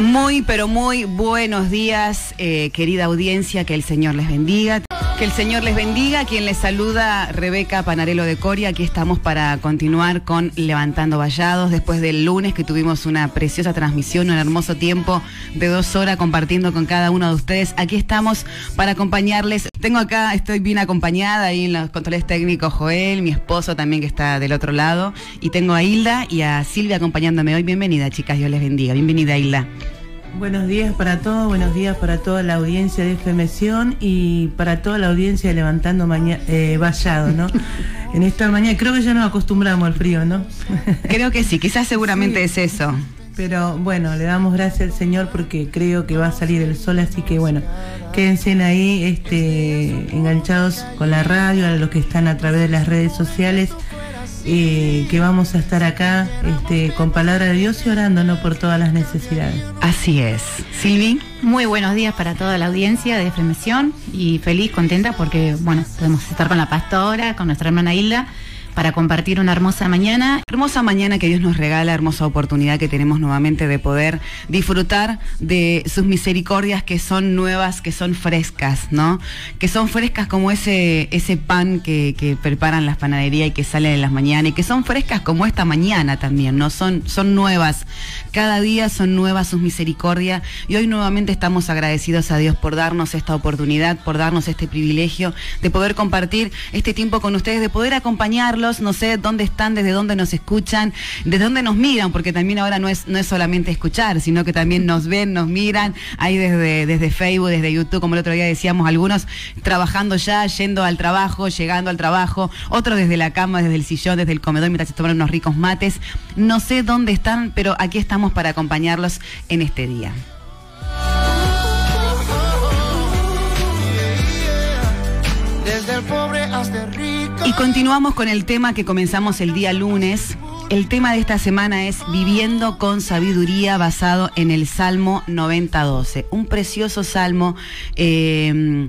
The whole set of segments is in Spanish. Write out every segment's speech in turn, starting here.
Muy, pero muy buenos días, eh, querida audiencia, que el Señor les bendiga. Que el Señor les bendiga. Quien les saluda, Rebeca Panarelo de Coria. Aquí estamos para continuar con Levantando Vallados. Después del lunes que tuvimos una preciosa transmisión, un hermoso tiempo de dos horas compartiendo con cada uno de ustedes. Aquí estamos para acompañarles. Tengo acá, estoy bien acompañada ahí en los controles técnicos, Joel, mi esposo también que está del otro lado. Y tengo a Hilda y a Silvia acompañándome hoy. Bienvenida, chicas. Dios les bendiga. Bienvenida, Hilda. Buenos días para todos, buenos días para toda la audiencia de FMción y para toda la audiencia de Levantando mañana eh, Vallado, ¿no? en esta mañana, creo que ya nos acostumbramos al frío, ¿no? creo que sí, quizás seguramente es eso. Pero bueno, le damos gracias al Señor porque creo que va a salir el sol, así que bueno, quédense ahí este, enganchados con la radio, a los que están a través de las redes sociales eh, que vamos a estar acá este, con palabra de Dios y orando ¿no? por todas las necesidades. Así es. Silvi. Muy buenos días para toda la audiencia de Fremesión y feliz, contenta porque, bueno, podemos estar con la pastora, con nuestra hermana Hilda para compartir una hermosa mañana. Hermosa mañana que Dios nos regala, hermosa oportunidad que tenemos nuevamente de poder disfrutar de sus misericordias que son nuevas, que son frescas, ¿no? Que son frescas como ese, ese pan que, preparan las panaderías y que sale en las mañanas y que son frescas como esta mañana también, ¿no? Son, son nuevas. Cada día son nuevas sus misericordias y hoy nuevamente estamos agradecidos a Dios por darnos esta oportunidad, por darnos este privilegio de poder compartir este tiempo con ustedes, de poder acompañarlos no sé dónde están, desde dónde nos escuchan, desde dónde nos miran, porque también ahora no es, no es solamente escuchar, sino que también nos ven, nos miran, ahí desde, desde Facebook, desde YouTube, como el otro día decíamos, algunos trabajando ya, yendo al trabajo, llegando al trabajo, otros desde la cama, desde el sillón, desde el comedor, mientras se toman unos ricos mates. No sé dónde están, pero aquí estamos para acompañarlos en este día. Desde el pobre hasta el rico. Y continuamos con el tema que comenzamos el día lunes. El tema de esta semana es Viviendo con sabiduría basado en el Salmo 9012. Un precioso salmo eh,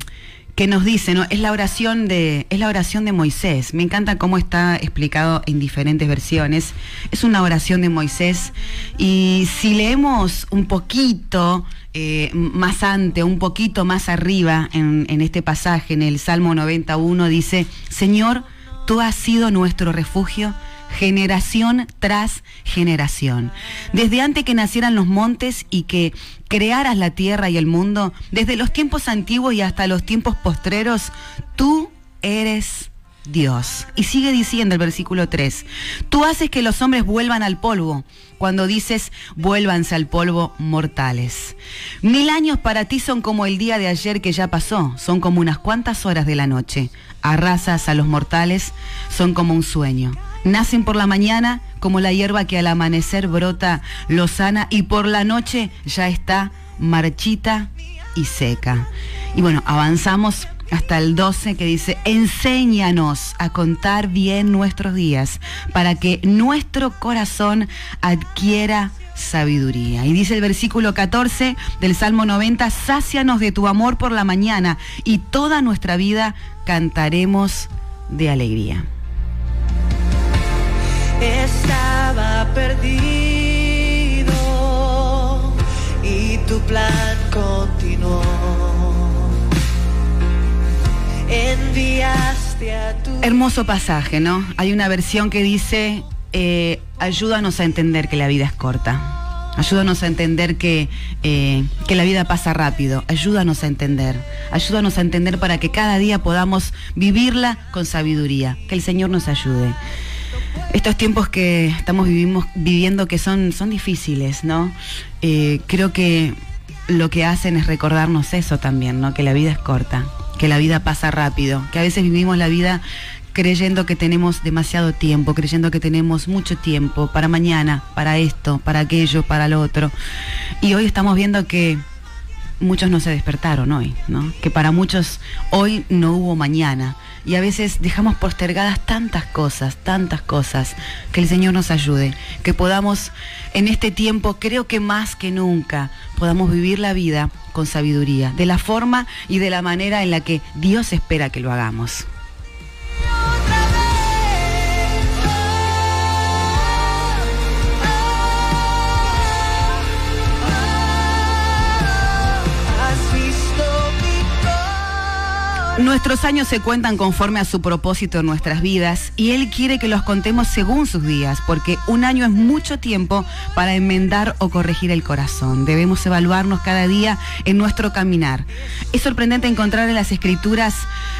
que nos dice, ¿no? Es la oración de, es la oración de Moisés. Me encanta cómo está explicado en diferentes versiones. Es una oración de Moisés. Y si leemos un poquito eh, más ante, un poquito más arriba en, en este pasaje, en el Salmo 91, dice, Señor, tú has sido nuestro refugio generación tras generación. Desde antes que nacieran los montes y que crearas la tierra y el mundo, desde los tiempos antiguos y hasta los tiempos postreros, tú eres Dios. Y sigue diciendo el versículo 3, tú haces que los hombres vuelvan al polvo, cuando dices, vuélvanse al polvo mortales. Mil años para ti son como el día de ayer que ya pasó, son como unas cuantas horas de la noche. Arrasas a los mortales, son como un sueño. Nacen por la mañana como la hierba que al amanecer brota lozana y por la noche ya está marchita y seca. Y bueno, avanzamos hasta el 12 que dice, enséñanos a contar bien nuestros días para que nuestro corazón adquiera sabiduría. Y dice el versículo 14 del Salmo 90, sácianos de tu amor por la mañana y toda nuestra vida cantaremos de alegría. Estaba perdido y tu plan continuó Hermoso pasaje, ¿no? Hay una versión que dice, eh, ayúdanos a entender que la vida es corta. Ayúdanos a entender que, eh, que la vida pasa rápido. Ayúdanos a entender. Ayúdanos a entender para que cada día podamos vivirla con sabiduría. Que el Señor nos ayude. Estos tiempos que estamos vivimos, viviendo que son, son difíciles, ¿no? Eh, creo que lo que hacen es recordarnos eso también, ¿no? Que la vida es corta, que la vida pasa rápido, que a veces vivimos la vida creyendo que tenemos demasiado tiempo, creyendo que tenemos mucho tiempo para mañana, para esto, para aquello, para lo otro. Y hoy estamos viendo que muchos no se despertaron hoy, ¿no? Que para muchos hoy no hubo mañana. Y a veces dejamos postergadas tantas cosas, tantas cosas. Que el Señor nos ayude, que podamos en este tiempo, creo que más que nunca, podamos vivir la vida con sabiduría, de la forma y de la manera en la que Dios espera que lo hagamos. Nuestros años se cuentan conforme a su propósito en nuestras vidas y Él quiere que los contemos según sus días, porque un año es mucho tiempo para enmendar o corregir el corazón. Debemos evaluarnos cada día en nuestro caminar. Es sorprendente encontrar en las escrituras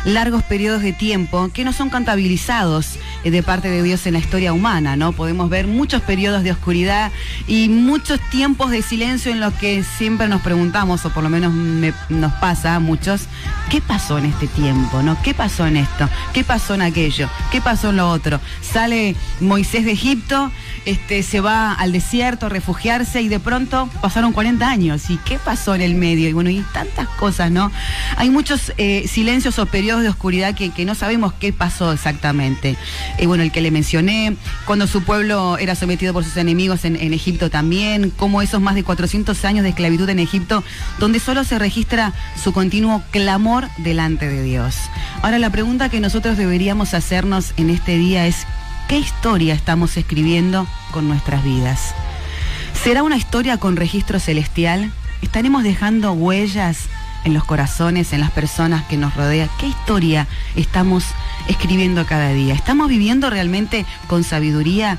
largos periodos de tiempo que no son contabilizados eh, de parte de Dios en la historia humana, ¿no? Podemos ver muchos periodos de oscuridad y muchos tiempos de silencio en los que siempre nos preguntamos, o por lo menos nos pasa a muchos, ¿qué pasó en este tiempo, ¿no? ¿Qué pasó en esto? ¿Qué pasó en aquello? ¿Qué pasó en lo otro? Sale Moisés de Egipto, este, se va al desierto a refugiarse y de pronto pasaron 40 años. ¿Y qué pasó en el medio? Y bueno, y tantas cosas, ¿no? Hay muchos eh, silencios o periodos de oscuridad que, no sabemos qué pasó exactamente. Y bueno, el que le mencioné, cuando su pueblo era sometido por sus enemigos en, en Egipto también, como esos más de 400 años de esclavitud en Egipto, donde solo se registra su continuo clamor delante de Dios. Ahora la pregunta que nosotros deberíamos hacernos en este día es, ¿qué historia estamos escribiendo con nuestras vidas? ¿Será una historia con registro celestial? ¿Estaremos dejando huellas en los corazones, en las personas que nos rodean? ¿Qué historia estamos escribiendo cada día? ¿Estamos viviendo realmente con sabiduría?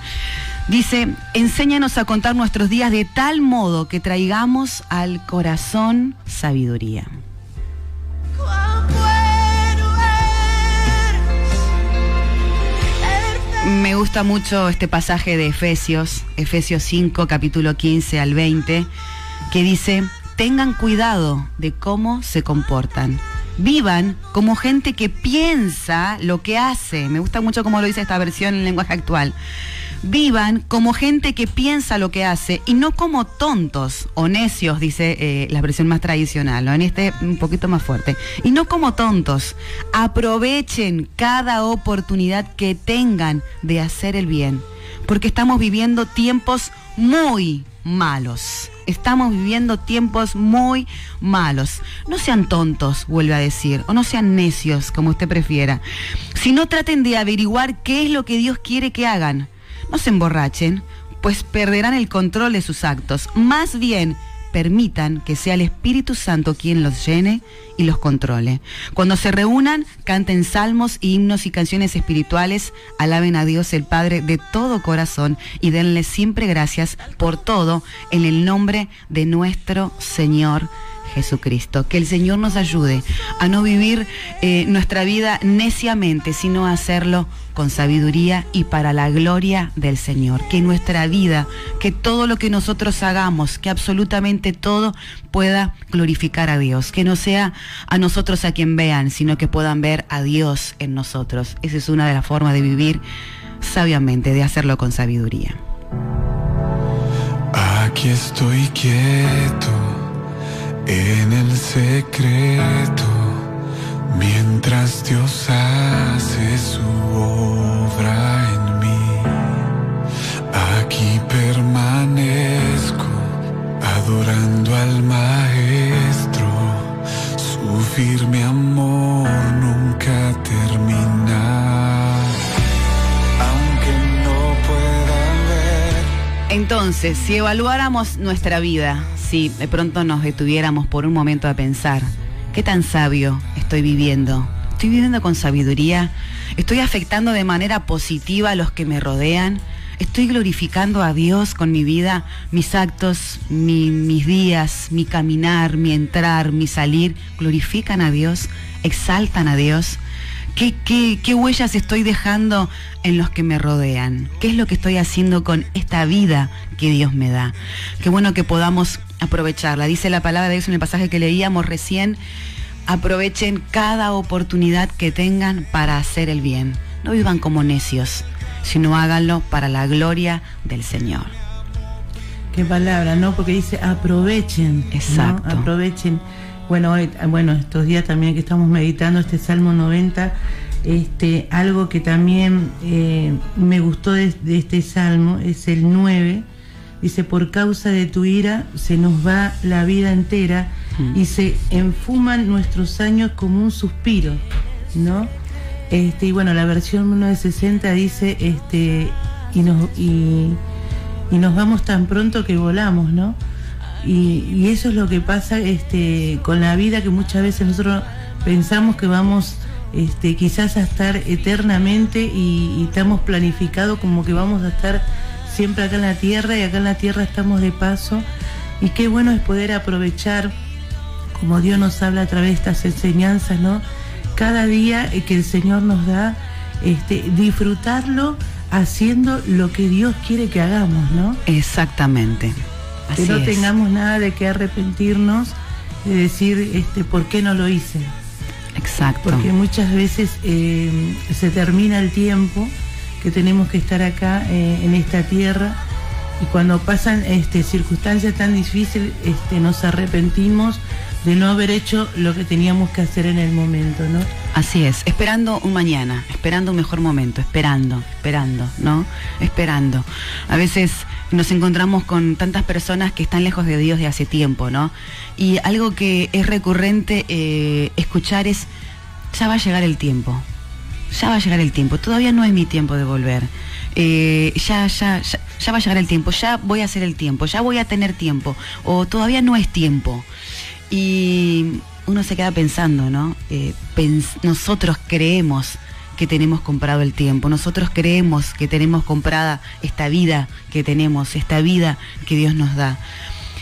Dice, enséñanos a contar nuestros días de tal modo que traigamos al corazón sabiduría. Me gusta mucho este pasaje de Efesios, Efesios 5, capítulo 15 al 20, que dice, tengan cuidado de cómo se comportan. Vivan como gente que piensa lo que hace. Me gusta mucho cómo lo dice esta versión en lenguaje actual vivan como gente que piensa lo que hace y no como tontos o necios, dice eh, la versión más tradicional, ¿no? en este un poquito más fuerte. Y no como tontos, aprovechen cada oportunidad que tengan de hacer el bien, porque estamos viviendo tiempos muy malos. Estamos viviendo tiempos muy malos. No sean tontos, vuelve a decir, o no sean necios, como usted prefiera, sino traten de averiguar qué es lo que Dios quiere que hagan no se emborrachen, pues perderán el control de sus actos. Más bien, permitan que sea el Espíritu Santo quien los llene y los controle. Cuando se reúnan, canten salmos, himnos y canciones espirituales, alaben a Dios el Padre de todo corazón y denle siempre gracias por todo en el nombre de nuestro Señor Jesucristo. Que el Señor nos ayude a no vivir eh, nuestra vida neciamente, sino a hacerlo con sabiduría y para la gloria del Señor. Que nuestra vida, que todo lo que nosotros hagamos, que absolutamente todo pueda glorificar a Dios. Que no sea a nosotros a quien vean, sino que puedan ver a Dios en nosotros. Esa es una de las formas de vivir sabiamente, de hacerlo con sabiduría. Aquí estoy quieto en el secreto, mientras Dios hace su obra en mí, aquí permanezco adorando al Maestro, su firme amor nunca termina. Entonces, si evaluáramos nuestra vida, si de pronto nos detuviéramos por un momento a pensar, ¿qué tan sabio estoy viviendo? ¿Estoy viviendo con sabiduría? ¿Estoy afectando de manera positiva a los que me rodean? ¿Estoy glorificando a Dios con mi vida, mis actos, mis días, mi caminar, mi entrar, mi salir? ¿Glorifican a Dios? ¿Exaltan a Dios? ¿Qué, qué, huellas estoy dejando en los que me rodean? ¿Qué es lo que estoy haciendo con esta vida que Dios me da? Qué bueno que podamos aprovecharla. Dice la palabra de Dios en el pasaje que leíamos recién, aprovechen cada oportunidad que tengan para hacer el bien. No vivan como necios, sino háganlo para la gloria del Señor. Qué palabra, ¿no? Porque dice aprovechen. Exacto. Aprovechen bueno, bueno, estos días también que estamos meditando este Salmo 90, este, algo que también eh, me gustó de, este Salmo es el 9. Dice, por causa de tu ira se nos va la vida entera mm. y se enfuman nuestros años como un suspiro, ¿no? Este, y bueno, la versión 1960 dice, este, y nos, y nos vamos tan pronto que volamos, ¿no? Y, eso es lo que pasa este, con la vida, que muchas veces nosotros pensamos que vamos este, quizás a estar eternamente y, estamos planificados como que vamos a estar siempre acá en la tierra y acá en la tierra estamos de paso y qué bueno es poder aprovechar como Dios nos habla a través de estas enseñanzas, ¿no? Cada día que el Señor nos da, este, disfrutarlo haciendo lo que Dios quiere que hagamos, ¿no? Exactamente. Que no tengamos nada de que arrepentirnos, de decir, este, ¿por qué no lo hice? Exacto. Porque muchas veces eh, se termina el tiempo que tenemos que estar acá eh, en esta tierra y cuando pasan este, circunstancias tan difíciles este, nos arrepentimos de no haber hecho lo que teníamos que hacer en el momento, ¿no? Así es, esperando un mañana, esperando un mejor momento, esperando, esperando, ¿no? Esperando. A veces nos encontramos con tantas personas que están lejos de Dios de hace tiempo, ¿no? Y algo que es recurrente eh, escuchar es, ya va a llegar el tiempo, ya va a llegar el tiempo, todavía no es mi tiempo de volver. Eh, ya, ya, ya, va a llegar el tiempo, ya voy a hacer el tiempo, ya voy a tener tiempo, o todavía no es tiempo. Y uno se queda pensando, ¿no? Eh, nosotros creemos que tenemos comprado el tiempo, nosotros creemos que tenemos comprada esta vida que tenemos, esta vida que Dios nos da.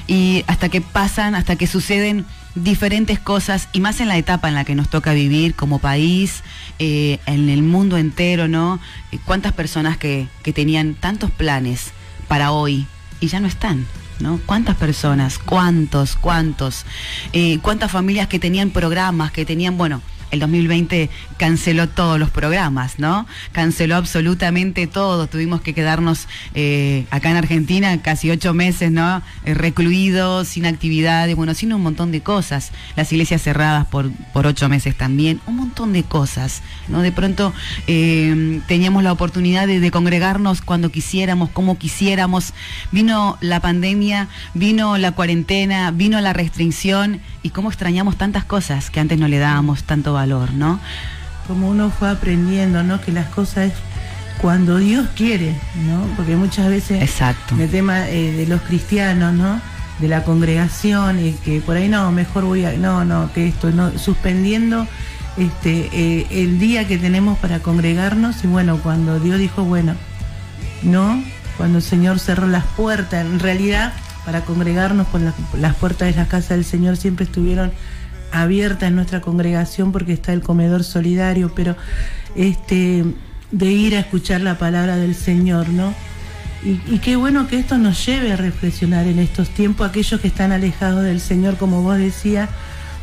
Y hasta que pasan, hasta que suceden diferentes cosas, y más en la etapa en la que nos toca vivir como país, eh, en el mundo entero, ¿no? Eh, ¿Cuántas personas que, que tenían tantos planes para hoy y ya no están? ¿no? ¿Cuántas personas? ¿Cuántos? ¿Cuántos? Eh, ¿Cuántas familias que tenían programas, que tenían, bueno, el 2020 canceló todos los programas, ¿no? Canceló absolutamente todo. Tuvimos que quedarnos eh, acá en Argentina casi ocho meses, ¿no? Eh, recluidos, sin actividades, bueno, sin un montón de cosas. Las iglesias cerradas por, por ocho meses también, un montón de cosas, ¿no? De pronto eh, teníamos la oportunidad de, de congregarnos cuando quisiéramos, como quisiéramos. Vino la pandemia, vino la cuarentena, vino la restricción y cómo extrañamos tantas cosas que antes no le dábamos tanto valor, ¿no? Como uno fue aprendiendo, ¿no? Que las cosas es cuando Dios quiere, ¿no? Porque muchas veces Exacto. el tema eh, de los cristianos, ¿no? De la congregación y que por ahí no, mejor voy a, no, no, que esto, no, suspendiendo este eh, el día que tenemos para congregarnos y bueno, cuando Dios dijo, bueno, no, cuando el Señor cerró las puertas, en realidad para congregarnos, con las, las puertas de la casa del Señor siempre estuvieron abiertas en nuestra congregación porque está el comedor solidario, pero este de ir a escuchar la palabra del Señor, ¿no? Y, y, qué bueno que esto nos lleve a reflexionar en estos tiempos, aquellos que están alejados del Señor, como vos decías,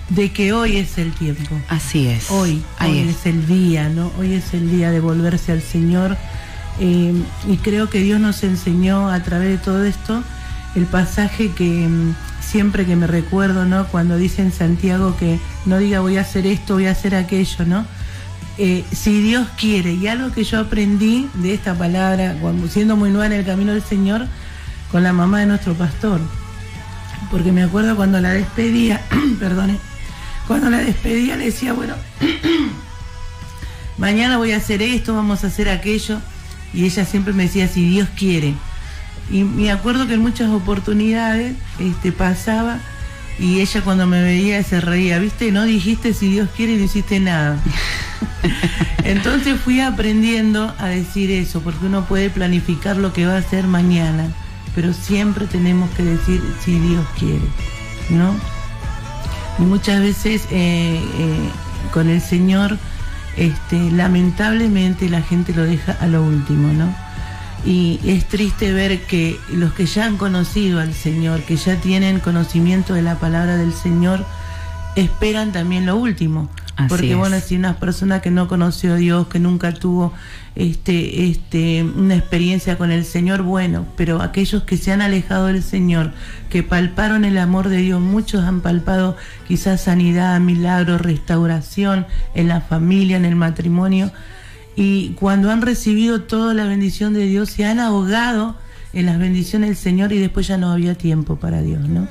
de que hoy es el tiempo. Así es. Hoy, hoy es. es. el día, ¿no? Hoy es el día de volverse al Señor. Eh, y creo que Dios nos enseñó a través de todo esto el pasaje que siempre que me recuerdo, ¿no? Cuando dice en Santiago que no diga voy a hacer esto, voy a hacer aquello, ¿no? Eh, si Dios quiere, y algo que yo aprendí de esta palabra, siendo muy nueva en el camino del Señor, con la mamá de nuestro pastor, porque me acuerdo cuando la despedía, perdone, cuando la despedía le decía, bueno, mañana voy a hacer esto, vamos a hacer aquello, y ella siempre me decía, si Dios quiere. Y me acuerdo que en muchas oportunidades este, pasaba y ella cuando me veía se reía, ¿viste? No dijiste si Dios quiere, no hiciste nada. Entonces fui aprendiendo a decir eso, porque uno puede planificar lo que va a hacer mañana, pero siempre tenemos que decir si Dios quiere, ¿no? Y muchas veces eh, eh, con el Señor, este, lamentablemente la gente lo deja a lo último, ¿no? Y es triste ver que los que ya han conocido al Señor, que ya tienen conocimiento de la palabra del Señor, esperan también lo último. Así Porque es. bueno, si una persona que no conoció a Dios, que nunca tuvo este, este, una experiencia con el Señor, bueno, pero aquellos que se han alejado del Señor, que palparon el amor de Dios, muchos han palpado quizás sanidad, milagros, restauración en la familia, en el matrimonio, y cuando han recibido toda la bendición de Dios, se han ahogado en las bendiciones del Señor y después ya no había tiempo para Dios, ¿no?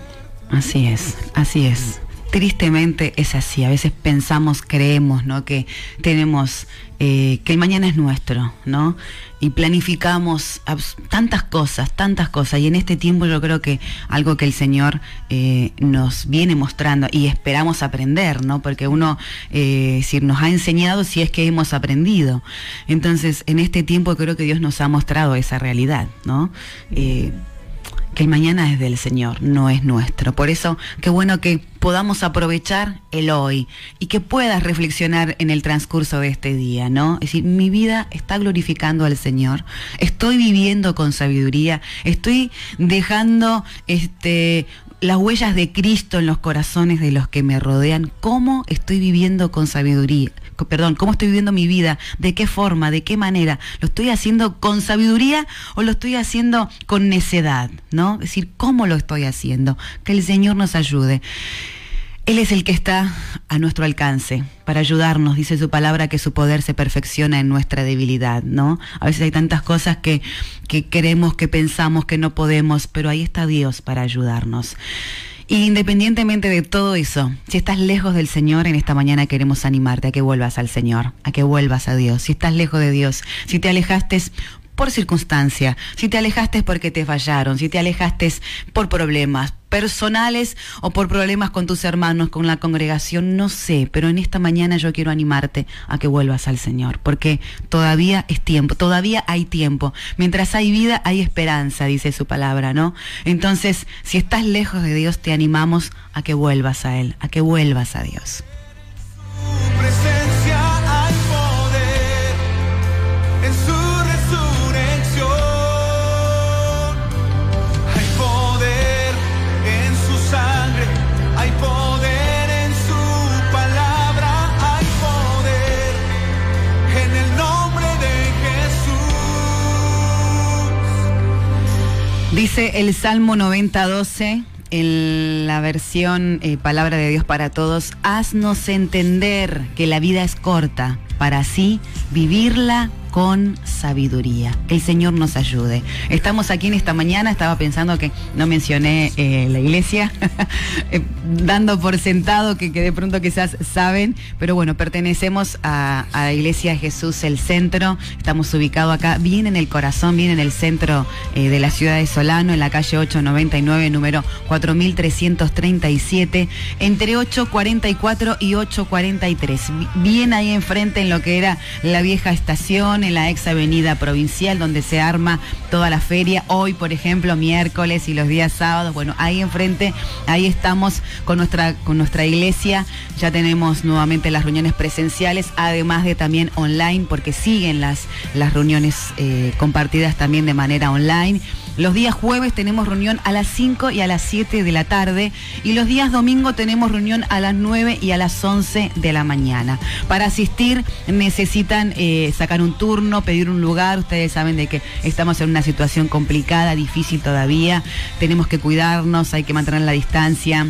Así es, así es. tristemente es así. A veces pensamos, creemos, ¿no? Que tenemos, eh, que el mañana es nuestro, ¿no? Y planificamos tantas cosas, tantas cosas. Y en este tiempo yo creo que algo que el Señor eh, nos viene mostrando y esperamos aprender, ¿no? Porque uno, eh, nos ha enseñado, si es que hemos aprendido. Entonces, en este tiempo creo que Dios nos ha mostrado esa realidad, ¿no? Que el mañana es del Señor, no es nuestro. Por eso, qué bueno que podamos aprovechar el hoy y que puedas reflexionar en el transcurso de este día, ¿no? Es decir, mi vida está glorificando al Señor, estoy viviendo con sabiduría, estoy dejando este las huellas de Cristo en los corazones de los que me rodean, cómo estoy viviendo con sabiduría, perdón, cómo estoy viviendo mi vida, de qué forma, de qué manera, lo estoy haciendo con sabiduría o lo estoy haciendo con necedad, ¿no? Es decir, cómo lo estoy haciendo, que el Señor nos ayude. Él es el que está a nuestro alcance para ayudarnos, dice su palabra, que su poder se perfecciona en nuestra debilidad, ¿no? A veces hay tantas cosas que, que queremos, que pensamos que no podemos, pero ahí está Dios para ayudarnos. independientemente de todo eso, si estás lejos del Señor, en esta mañana queremos animarte a que vuelvas al Señor, a que vuelvas a Dios. Si estás lejos de Dios, si te alejaste por circunstancia, si te alejaste porque te fallaron, si te alejaste por problemas personales o por problemas con tus hermanos, con la congregación, no sé, pero en esta mañana yo quiero animarte a que vuelvas al Señor, porque todavía es tiempo, todavía hay tiempo. Mientras hay vida, hay esperanza, dice su palabra, ¿no? Entonces, si estás lejos de Dios, te animamos a que vuelvas a Él, a que vuelvas a Dios. Dice el Salmo 90:12 en la versión eh, Palabra de Dios para Todos, haznos entender que la vida es corta para así vivirla con sabiduría. Que el Señor nos ayude. Estamos aquí en esta mañana, estaba pensando que no mencioné eh, la iglesia, eh, dando por sentado que, de pronto quizás saben, pero bueno, pertenecemos a, la iglesia Jesús el Centro, estamos ubicados acá, bien en el corazón, bien en el centro eh, de la ciudad de Solano, en la calle 899, número 4337, entre 844 y 843, bien ahí enfrente en lo que era la vieja estación, en la ex avenida provincial donde se arma toda la feria. Hoy, por ejemplo, miércoles y los días sábados, bueno, ahí enfrente, ahí estamos con nuestra, con nuestra iglesia. Ya tenemos nuevamente las reuniones presenciales, además de también online, porque siguen las, las reuniones eh, compartidas también de manera online. Los días jueves tenemos reunión a las 5 y a las 7 de la tarde y los días domingo tenemos reunión a las 9 y a las 11 de la mañana. Para asistir necesitan eh, sacar un turno, pedir un lugar. Ustedes saben de que estamos en una situación complicada, difícil todavía. Tenemos que cuidarnos, hay que mantener la distancia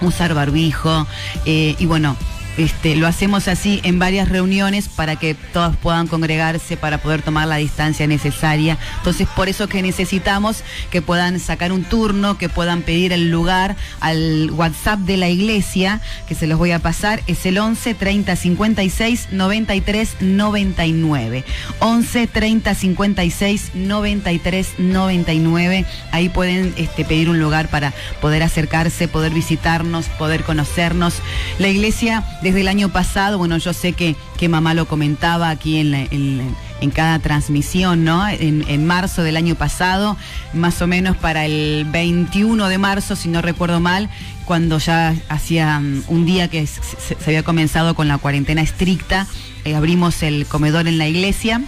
usar barbijo eh, y bueno, este, lo hacemos así en varias reuniones para que todos puedan congregarse, para poder tomar la distancia necesaria. Entonces, por eso que necesitamos que puedan sacar un turno, que puedan pedir el lugar al WhatsApp de la iglesia, que se los voy a pasar, es el 11 30 56 93 99. 11 30 56 93 99. Ahí pueden este, pedir un lugar para poder acercarse, poder visitarnos, poder conocernos. La iglesia desde el año pasado, bueno, yo sé que, que mamá lo comentaba aquí en, en, cada transmisión, ¿no? En, marzo del año pasado, más o menos para el 21 de marzo, si no recuerdo mal, cuando ya hacía mm, un día que se, había comenzado con la cuarentena estricta, eh, abrimos el comedor en la iglesia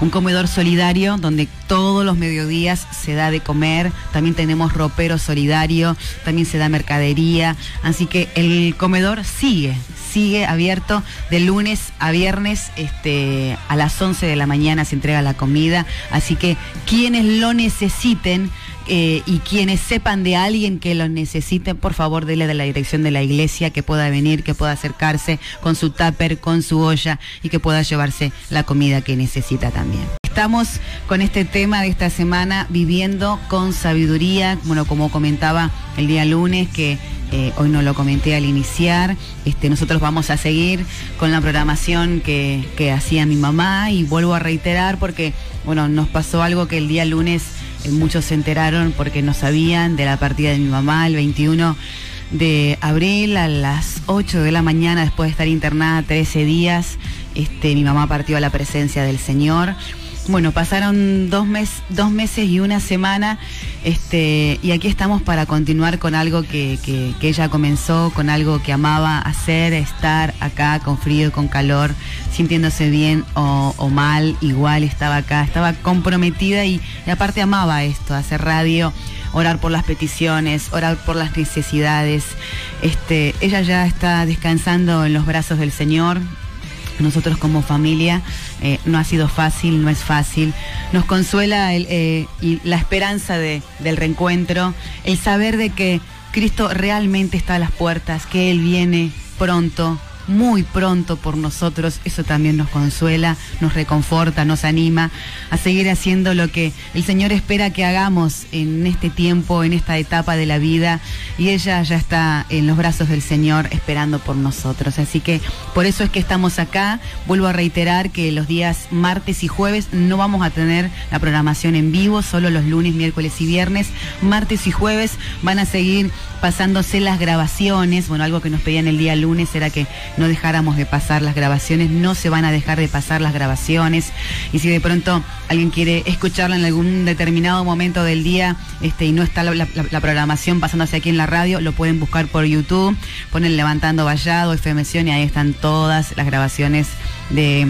un comedor solidario donde todos los mediodías se da de comer, también tenemos ropero solidario, también se da mercadería, así que el comedor sigue, sigue abierto de lunes a viernes este, a las 11 de la mañana se entrega la comida, así que quienes lo necesiten eh, y quienes sepan de alguien que lo necesite, por favor, dele de la dirección de la iglesia que pueda venir, que pueda acercarse con su tupper, con su olla y que pueda llevarse la comida que necesita también. Estamos con este tema de esta semana viviendo con sabiduría, bueno, como comentaba el día lunes, que eh, hoy no lo comenté al iniciar, este, nosotros vamos a seguir con la programación que, que hacía mi mamá y vuelvo a reiterar porque, bueno, nos pasó algo que el día lunes muchos se enteraron porque no sabían de la partida de mi mamá el 21 de abril a las 8 de la mañana después de estar internada 13 días. Este, mi mamá partió a la presencia del Señor. Bueno, pasaron dos, dos meses y una semana este, y aquí estamos para continuar con algo que, ella comenzó, con algo que amaba hacer, estar acá con frío, con calor, sintiéndose bien o, mal, igual estaba acá, estaba comprometida y, y aparte amaba esto, hacer radio orar por las peticiones, orar por las necesidades. Este, ella ya está descansando en los brazos del Señor. Nosotros como familia eh, no ha sido fácil, no es fácil. Nos consuela eh, y la esperanza de, del reencuentro, el saber de que Cristo realmente está a las puertas, que Él viene pronto, muy pronto por nosotros, eso también nos consuela, nos reconforta, nos anima a seguir haciendo lo que el Señor espera que hagamos en este tiempo, en esta etapa de la vida, y ella ya está en los brazos del Señor esperando por nosotros. Así que por eso es que estamos acá. Vuelvo a reiterar que los días martes y jueves no vamos a tener la programación en vivo, solo los lunes, miércoles y viernes. Martes y jueves van a seguir pasándose las grabaciones. Bueno, algo que nos pedían el día lunes era que no dejáramos de pasar las grabaciones. No se van a dejar de pasar las grabaciones. Y si de pronto alguien quiere escucharla en algún determinado momento del día este, y no está la, programación pasándose aquí en la radio, lo pueden buscar por YouTube. Ponen Levantando Vallado, FMción y ahí están todas las grabaciones de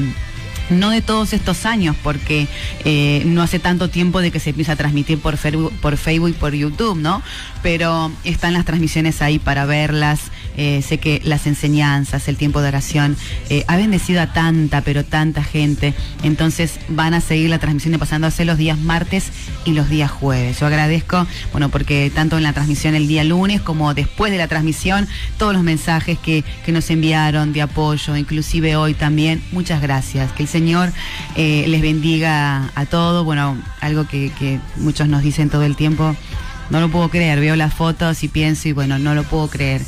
no de todos estos años, porque eh, no hace tanto tiempo de que se empieza a transmitir por por Facebook y por YouTube, ¿no? Pero están las transmisiones ahí para verlas. Eh, sé que las enseñanzas, el tiempo de oración, eh, ha bendecido a tanta, pero tanta gente. Entonces van a seguir la transmisión de pasándose los días martes y los días jueves. Yo agradezco, bueno, porque tanto en la transmisión el día lunes como después de la transmisión, todos los mensajes que, que nos enviaron de apoyo, inclusive hoy también. Muchas gracias. Que el Señor eh, les bendiga a todos. Bueno, algo que, que muchos nos dicen todo el tiempo no lo puedo creer, veo las fotos y pienso y bueno, no lo puedo creer.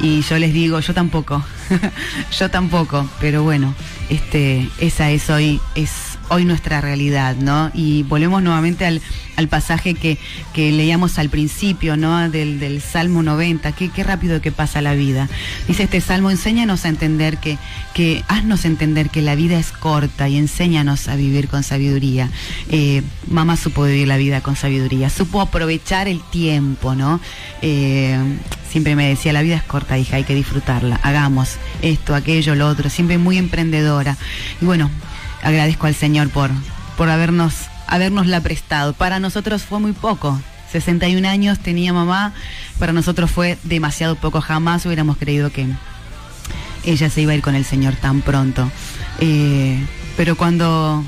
Y yo les digo, yo tampoco, yo tampoco, pero bueno, este, esa es hoy, es hoy nuestra realidad, ¿no? Y volvemos nuevamente al, pasaje que, leíamos al principio, ¿no? Del, Salmo 90, qué, qué rápido que pasa la vida. Dice este Salmo, enséñanos a entender que, que, haznos entender que la vida es corta y enséñanos a vivir con sabiduría. Eh, mamá supo vivir la vida con sabiduría, supo aprovechar el tiempo, ¿no? Eh, siempre me decía, la vida es corta, hija, hay que disfrutarla, hagamos esto, aquello, lo otro, siempre muy emprendedora. Y bueno, agradezco al Señor por, por habernos, habernos la prestado. Para nosotros fue muy poco. 61 años tenía mamá, para nosotros fue demasiado poco. Jamás hubiéramos creído que ella se iba a ir con el Señor tan pronto. Eh, pero cuando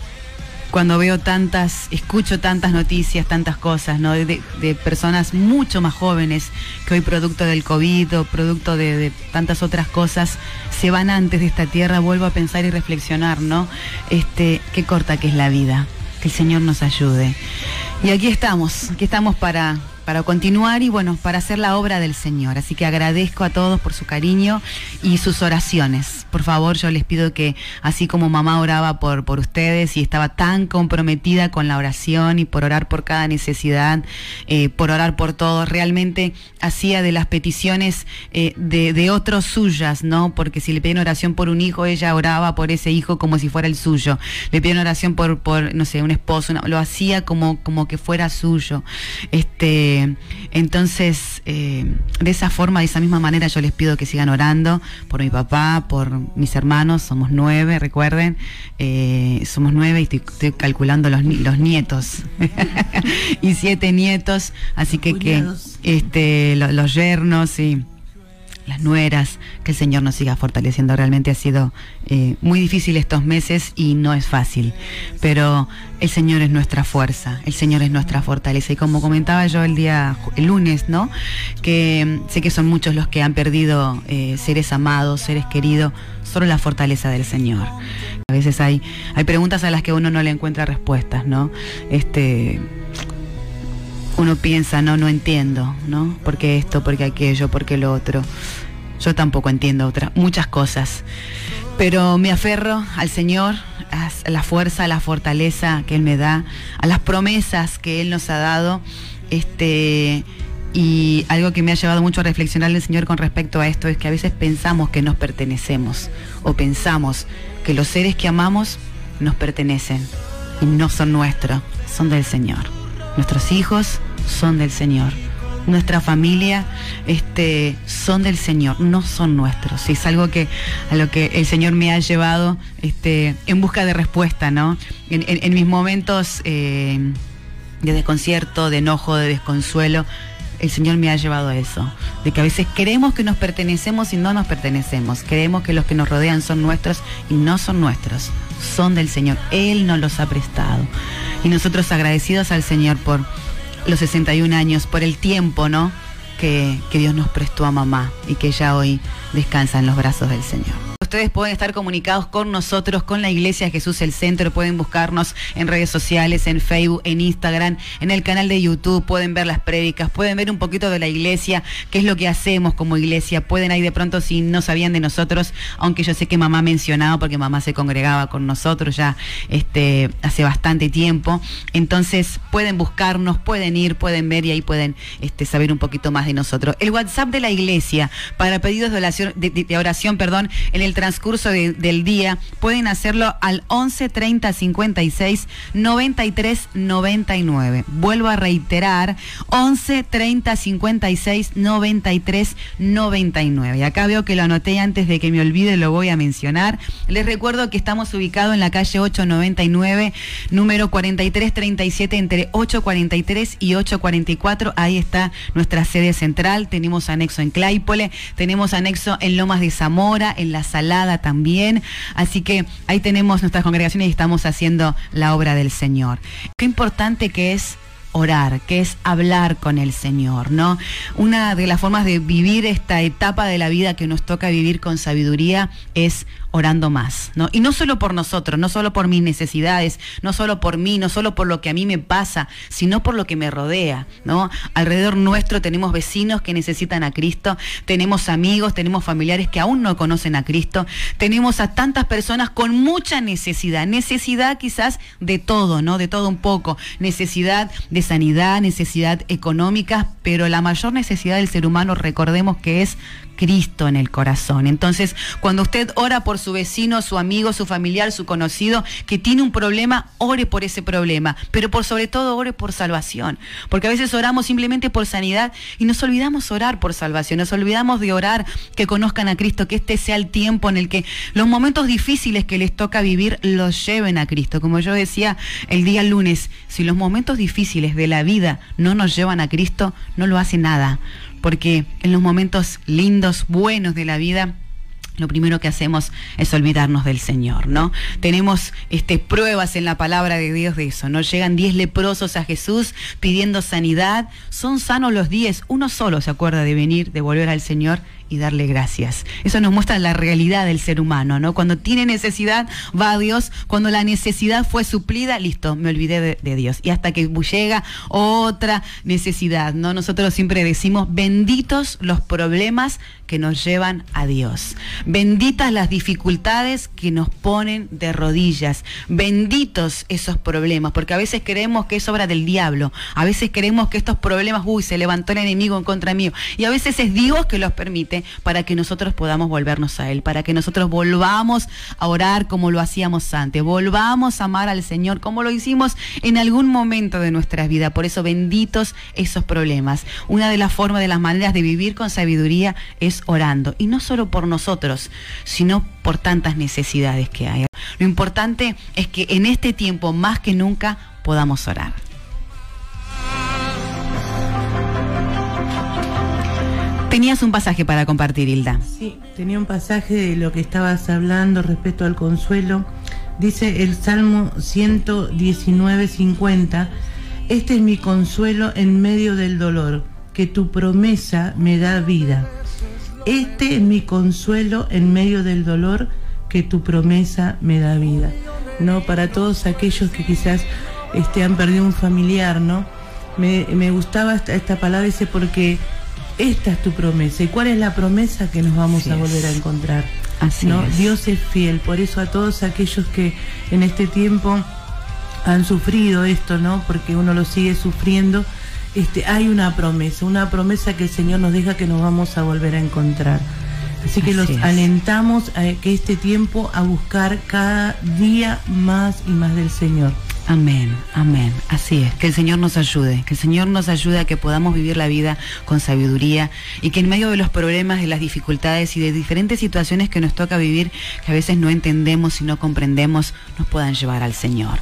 cuando veo tantas, escucho tantas noticias, tantas cosas, ¿no? De, personas mucho más jóvenes que hoy producto del COVID o producto de, tantas otras cosas se van antes de esta tierra, vuelvo a pensar y reflexionar, ¿no? Este, qué corta que es la vida. Que el Señor nos ayude. Y aquí estamos, aquí estamos para para continuar y bueno, para hacer la obra del Señor. Así que agradezco a todos por su cariño y sus oraciones. Por favor, yo les pido que así como mamá oraba por, por ustedes y estaba tan comprometida con la oración y por orar por cada necesidad, eh, por orar por todos, realmente hacía de las peticiones eh, de, otros suyas, ¿no? Porque si le piden oración por un hijo, ella oraba por ese hijo como si fuera el suyo. Le piden oración por, por no sé, un esposo, lo hacía como, como que fuera suyo. Este, entonces, eh, de esa forma, de esa misma manera, yo les pido que sigan orando por mi papá, por mis hermanos, somos nueve, recuerden, eh, somos nueve y estoy, calculando los, los nietos. Y siete nietos, así que que este, los, los yernos y las nueras, que el Señor nos siga fortaleciendo. Realmente ha sido eh, muy difícil estos meses y no es fácil, pero el Señor es nuestra fuerza, el Señor es nuestra fortaleza. Y como comentaba yo el día, el lunes, ¿no? Que mm, sé que son muchos los que han perdido eh, seres amados, seres queridos, solo la fortaleza del Señor. A veces hay, hay preguntas a las que uno no le encuentra respuestas, ¿no? Este uno piensa, no, no entiendo, ¿no? ¿Por qué esto, por qué aquello, por qué lo otro? Yo tampoco entiendo otras, muchas cosas. Pero me aferro al Señor, a la fuerza, a la fortaleza que Él me da, a las promesas que Él nos ha dado. Este, y algo que me ha llevado mucho a reflexionar el Señor con respecto a esto es que a veces pensamos que nos pertenecemos o pensamos que los seres que amamos nos pertenecen y no son nuestros, son del Señor. Nuestros hijos son del Señor nuestra familia este, son del Señor, no son nuestros. Es algo que a lo que el Señor me ha llevado este, en busca de respuesta, ¿no? En, mis momentos eh, de desconcierto, de enojo, de desconsuelo, el Señor me ha llevado a eso, de que a veces creemos que nos pertenecemos y no nos pertenecemos, creemos que los que nos rodean son nuestros y no son nuestros, son del Señor, Él nos los ha prestado. Y nosotros agradecidos al Señor por los 61 años, por el tiempo, ¿no? Que, que Dios nos prestó a mamá y que ya hoy descansa en los brazos del Señor. Ustedes pueden estar comunicados con nosotros, con la Iglesia Jesús el Centro, pueden buscarnos en redes sociales, en Facebook, en Instagram, en el canal de YouTube, pueden ver las prédicas, pueden ver un poquito de la iglesia, qué es lo que hacemos como iglesia, pueden ahí de pronto si no sabían de nosotros, aunque yo sé que mamá mencionaba, porque mamá se congregaba con nosotros ya este, hace bastante tiempo, entonces pueden buscarnos, pueden ir, pueden ver y ahí pueden este, saber un poquito más de nosotros. El WhatsApp de la iglesia para pedidos de oración, de oración perdón, en el transcurso del día, pueden hacerlo al 11 30 56 93 99. Vuelvo a reiterar, 11 30 56 93 99. Y acá veo que lo anoté antes de que me olvide, lo voy a mencionar. Les recuerdo que estamos ubicados en la calle 899, número 4337, entre 843 y 844. Ahí está nuestra sede central. Tenemos anexo en Claypole, tenemos anexo en Lomas de Zamora, en la Salada también. Así que ahí tenemos nuestras congregaciones y estamos haciendo la obra del Señor. Qué importante que es orar, que es hablar con el Señor, ¿no? Una de las formas de vivir esta etapa de la vida que nos toca vivir con sabiduría es orando más, ¿no? Y no solo por nosotros, no solo por mis necesidades, no solo por mí, no solo por lo que a mí me pasa, sino por lo que me rodea, ¿no? Alrededor nuestro tenemos vecinos que necesitan a Cristo, tenemos amigos, tenemos familiares que aún no conocen a Cristo, tenemos a tantas personas con mucha necesidad, necesidad quizás de todo, ¿no? De todo un poco, necesidad de sanidad, necesidad económica, pero la mayor necesidad del ser humano, recordemos que es Cristo en el corazón. Entonces, cuando usted ora por su vecino, su amigo, su familiar, su conocido, que tiene un problema, ore por ese problema, pero por sobre todo ore por salvación, porque a veces oramos simplemente por sanidad y nos olvidamos orar por salvación, nos olvidamos de orar que conozcan a Cristo, que este sea el tiempo en el que los momentos difíciles que les toca vivir los lleven a Cristo. Como yo decía el día lunes, si los momentos difíciles de la vida no nos llevan a Cristo, no lo hace nada porque en los momentos lindos, buenos de la vida, lo primero que hacemos es olvidarnos del Señor, ¿no? Tenemos este, pruebas en la palabra de Dios de eso, ¿no? Llegan diez leprosos a Jesús pidiendo sanidad, son sanos los diez, uno solo se acuerda de venir, de volver al Señor y darle gracias. Eso nos muestra la realidad del ser humano, ¿no? Cuando tiene necesidad, va a Dios. Cuando la necesidad fue suplida, listo, me olvidé de, Dios. Y hasta que llega otra necesidad, ¿no? Nosotros siempre decimos, benditos los problemas que nos llevan a Dios. Benditas las dificultades que nos ponen de rodillas. Benditos esos problemas, porque a veces creemos que es obra del diablo. A veces creemos que estos problemas, uy, se levantó el enemigo en contra mío. Y a veces es Dios que los permite para que nosotros podamos volvernos a Él, para que nosotros volvamos a orar como lo hacíamos antes, volvamos a amar al Señor como lo hicimos en algún momento de nuestra vida. Por eso benditos esos problemas. Una de las formas, de las maneras de vivir con sabiduría es orando. Y no solo por nosotros, sino por tantas necesidades que hay. Lo importante es que en este tiempo más que nunca podamos orar. Tenías un pasaje para compartir, Hilda. Sí, tenía un pasaje de lo que estabas hablando respecto al consuelo. Dice el Salmo 119, 50, este es mi consuelo en medio del dolor, que tu promesa me da vida. Este es mi consuelo en medio del dolor, que tu promesa me da vida. ¿No? Para todos aquellos que quizás este, han perdido un familiar, ¿no? me, gustaba esta, esta palabra, dice, porque esta es tu promesa. ¿Y cuál es la promesa que nos vamos Así a volver a encontrar? Así ¿no? es. Dios es fiel, por eso a todos aquellos que en este tiempo han sufrido esto, ¿no? Porque uno lo sigue sufriendo, este, hay una promesa, una promesa que el Señor nos deja que nos vamos a volver a encontrar. Así que Así los es. alentamos a que este tiempo a buscar cada día más y más del Señor. Amén, amén. Así es. Que el Señor nos ayude, que el Señor nos ayude a que podamos vivir la vida con sabiduría y que en medio de los problemas, de las dificultades y de diferentes situaciones que nos toca vivir, que a veces no entendemos y no comprendemos, nos puedan llevar al Señor.